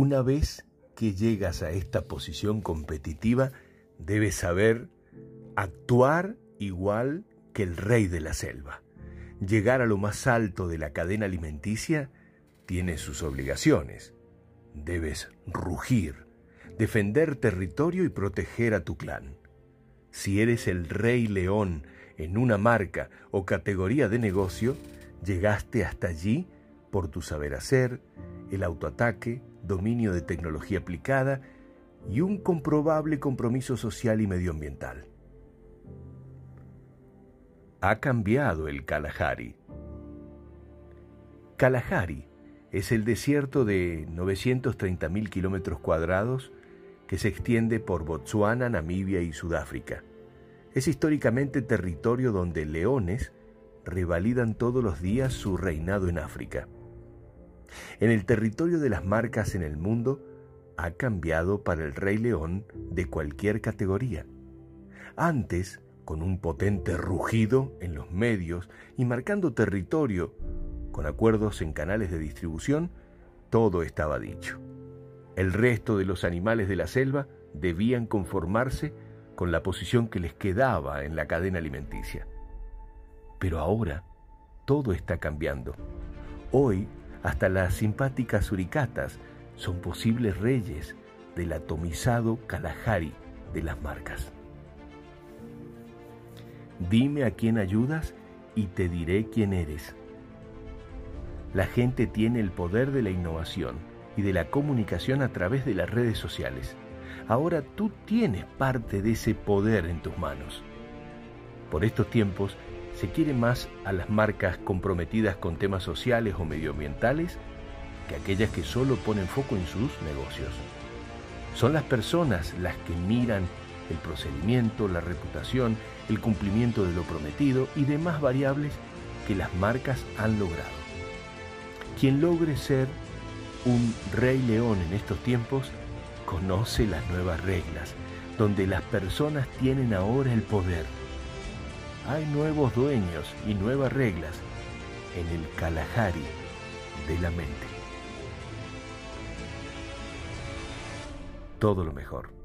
Una vez que llegas a esta posición competitiva, debes saber actuar igual que el rey de la selva. Llegar a lo más alto de la cadena alimenticia tiene sus obligaciones. Debes rugir, defender territorio y proteger a tu clan. Si eres el rey león en una marca o categoría de negocio, llegaste hasta allí por tu saber hacer, el autoataque, dominio de tecnología aplicada y un comprobable compromiso social y medioambiental. Ha cambiado el Kalahari. Kalahari es el desierto de 930.000 kilómetros cuadrados que se extiende por Botsuana, Namibia y Sudáfrica. Es históricamente territorio donde leones revalidan todos los días su reinado en África. En el territorio de las marcas en el mundo ha cambiado para el rey león de cualquier categoría. Antes, con un potente rugido en los medios y marcando territorio con acuerdos en canales de distribución, todo estaba dicho. El resto de los animales de la selva debían conformarse con la posición que les quedaba en la cadena alimenticia. Pero ahora todo está cambiando. Hoy hasta las simpáticas suricatas son posibles reyes del atomizado Kalahari de las marcas. Dime a quién ayudas y te diré quién eres. La gente tiene el poder de la innovación y de la comunicación a través de las redes sociales. Ahora tú tienes parte de ese poder en tus manos. Por estos tiempos se quiere más a las marcas comprometidas con temas sociales o medioambientales que aquellas que solo ponen foco en sus negocios. Son las personas las que miran el procedimiento, la reputación, el cumplimiento de lo prometido y demás variables que las marcas han logrado. Quien logre ser un rey león en estos tiempos conoce las nuevas reglas, donde las personas tienen ahora el poder. Hay nuevos dueños y nuevas reglas en el Kalahari de la mente. Todo lo mejor.